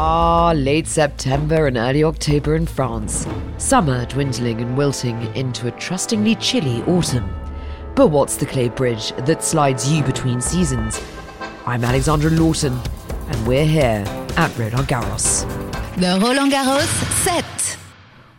Ah, late September and early October in France. Summer dwindling and wilting into a trustingly chilly autumn. But what's the clay bridge that slides you between seasons? I'm Alexandra Lawton, and we're here at Roland Garros. The Roland Garros set.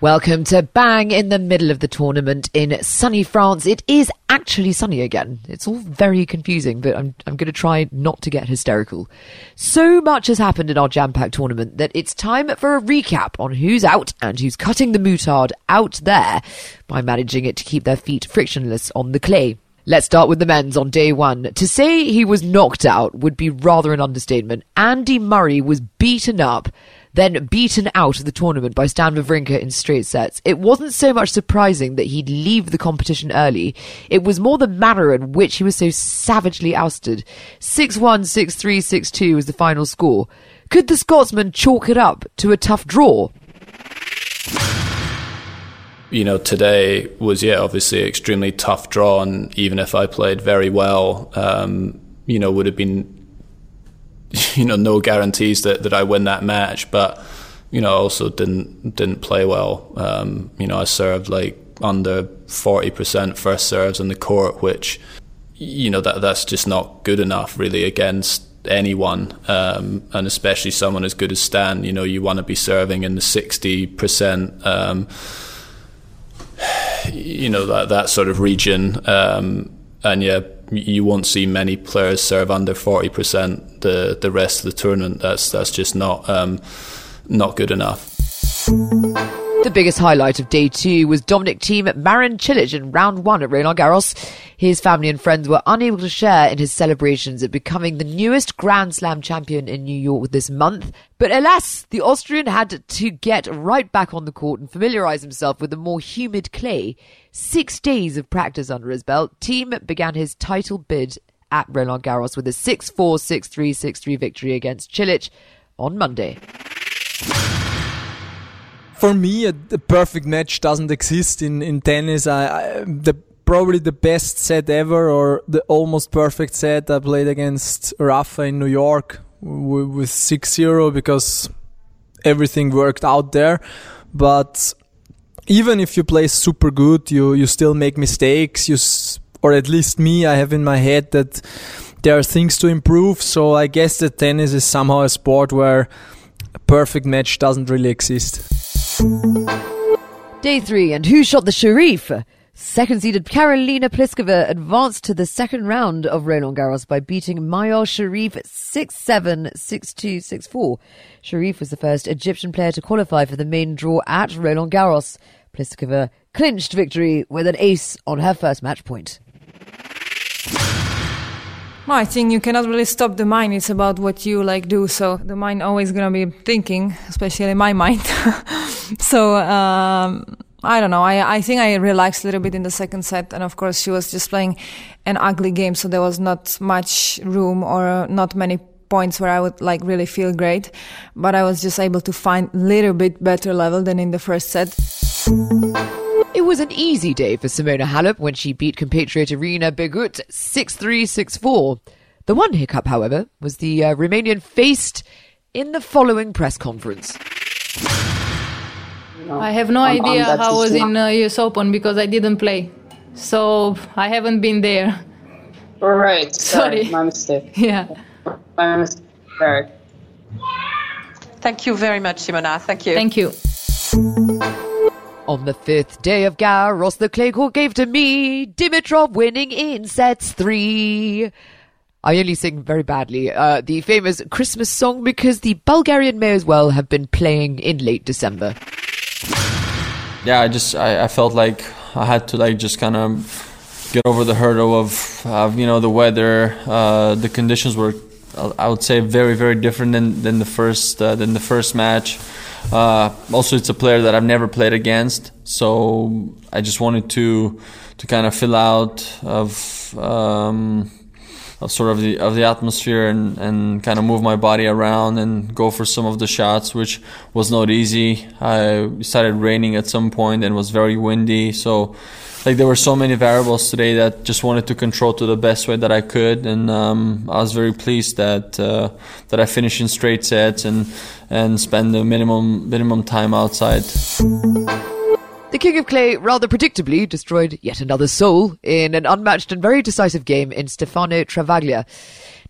Welcome to bang in the middle of the tournament in sunny France. It is actually sunny again. It's all very confusing, but I'm, I'm going to try not to get hysterical. So much has happened in our jam-packed tournament that it's time for a recap on who's out and who's cutting the moutarde out there by managing it to keep their feet frictionless on the clay. Let's start with the men's on day one. To say he was knocked out would be rather an understatement. Andy Murray was beaten up then beaten out of the tournament by Stan Wawrinka in straight sets. It wasn't so much surprising that he'd leave the competition early. It was more the manner in which he was so savagely ousted. 6-1, 6-3, 6-2 was the final score. Could the Scotsman chalk it up to a tough draw? You know, today was, yeah, obviously extremely tough draw, and even if I played very well, um, you know, would have been you know no guarantees that, that I win that match, but you know also didn't didn't play well. Um, you know I served like under forty percent first serves in the court, which you know that that's just not good enough really against anyone, um, and especially someone as good as Stan. You know you want to be serving in the sixty percent. Um, you know that that sort of region, um, and yeah you won't see many players serve under forty percent the the rest of the tournament. That's that's just not um, not good enough. The biggest highlight of day two was Dominic Thiem Marin Cilic in round one at Roland Garros. His family and friends were unable to share in his celebrations at becoming the newest Grand Slam champion in New York this month. But alas, the Austrian had to get right back on the court and familiarise himself with the more humid clay. Six days of practice under his belt, Thiem began his title bid at Roland Garros with a 6 4 6 3 6 3 victory against Cilic on Monday for me, a, a, perfect match doesn't exist in in tennis. I, I, the probably the best set ever, or the almost perfect set I played against Rafa in New York with 6-0 because everything worked out there. But even if you play super good, you you still make mistakes. You or at least me, I have in my head that there are things to improve. So I guess that tennis is somehow a sport where a perfect match doesn't really exist. Day three, and who shot the Sharif? Second seeded Karolina Pliskova advanced to the second round of Roland Garros by beating Mayar Sherif 6 7, 6 2, 6 4. Sherif was the first Egyptian player to qualify for the main draw at Roland Garros. Pliskova clinched victory with an ace on her first match point. Well, I think you cannot really stop the mind. It's about what you like do. So the mind always gonna be thinking, especially my mind. so um, I don't know. I I think I relaxed a little bit in the second set, and of course she was just playing an ugly game, so there was not much room or not many points where I would like really feel great. But I was just able to find a little bit better level than in the first set. It was an easy day for Simona Halep when she beat compatriot Irina Begu 6-3, 6-4. The one hiccup, however, was the uh, Romanian faced in the following press conference. I have no on, idea on how was in uh, US Open because I didn't play. So I haven't been there. Right. Sorry. Sorry. My mistake. Yeah. My mistake. Sorry. Thank you very much, Simona. Thank you. Thank you. On the fifth day of Garros, the clay court gave to me Dimitrov winning in sets three. I only sing very badly uh, the famous Christmas song because the Bulgarian may as well have been playing in late December. Yeah, I just I, I felt like I had to like just kind of get over the hurdle of, you know the weather. Uh, the conditions were I would say very very different than than the first uh, than the first match. Uh, also, it's a player that I've never played against, so I just wanted to to kind of fill out of um, of sort of the of the atmosphere and, and kind of move my body around and go for some of the shots, which was not easy. I started raining at some point and was very windy, so like there were so many variables today that just wanted to control to the best way that I could, and um, I was very pleased that uh, that I finished in straight sets and and spend the minimum minimum time outside. The King of Clay rather predictably destroyed yet another soul in an unmatched and very decisive game in Stefano Travaglia.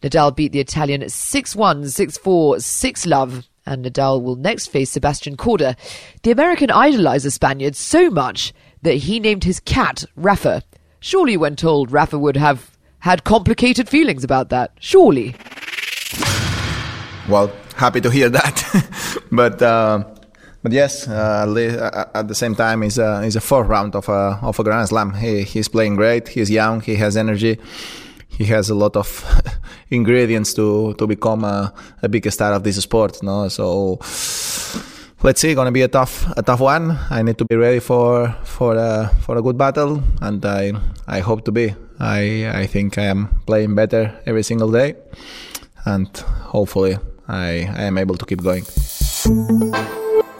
Nadal beat the Italian 6-1, 6-4, 6 love, and Nadal will next face Sebastian Korda. The American idolized the Spaniard so much that he named his cat Rafa. Surely when told Rafa would have had complicated feelings about that. Surely. Well, happy to hear that. but uh, but yes, uh, at the same time, he's a, he's a fourth round of a of a Grand Slam. He he's playing great. He's young. He has energy. He has a lot of ingredients to to become a, a big star of this sport. No, so let's see. Gonna be a tough a tough one. I need to be ready for for a for a good battle, and I I hope to be. I I think I am playing better every single day, and hopefully I I am able to keep going.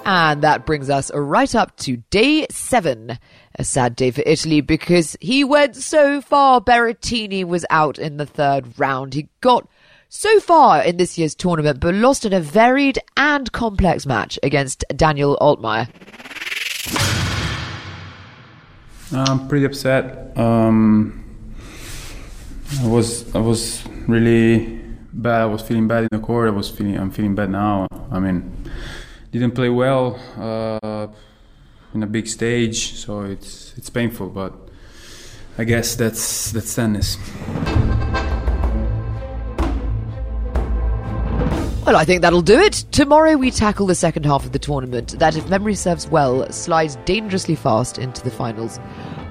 And that brings us right up to day seven. A sad day for Italy because he went so far. Berrettini was out in the third round. He got so far in this year's tournament, but lost in a varied and complex match against Daniel Altmaier. I'm pretty upset. Um, I was I was really bad. I was feeling bad in the court. I was feeling I'm feeling bad now. I mean, didn't play well uh, in a big stage, so it's it's painful. But I guess that's that's tennis. Well, I think that'll do it. Tomorrow we tackle the second half of the tournament that, if memory serves well, slides dangerously fast into the finals.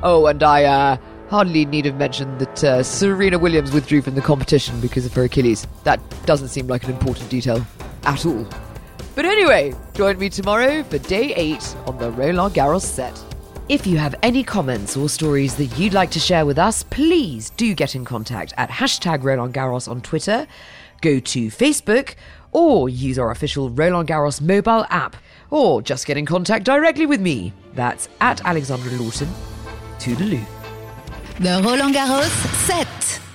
Oh, and I uh, hardly need have mentioned that uh, Serena Williams withdrew from the competition because of her Achilles. That doesn't seem like an important detail at all. But anyway, join me tomorrow for day 8 on the Roland Garros set. If you have any comments or stories that you'd like to share with us, please do get in contact at hashtag Roland Garros on Twitter, go to Facebook, or use our official Roland Garros mobile app, or just get in contact directly with me. That's at Alexandra Lawton. Toodaloo. The Roland Garros set.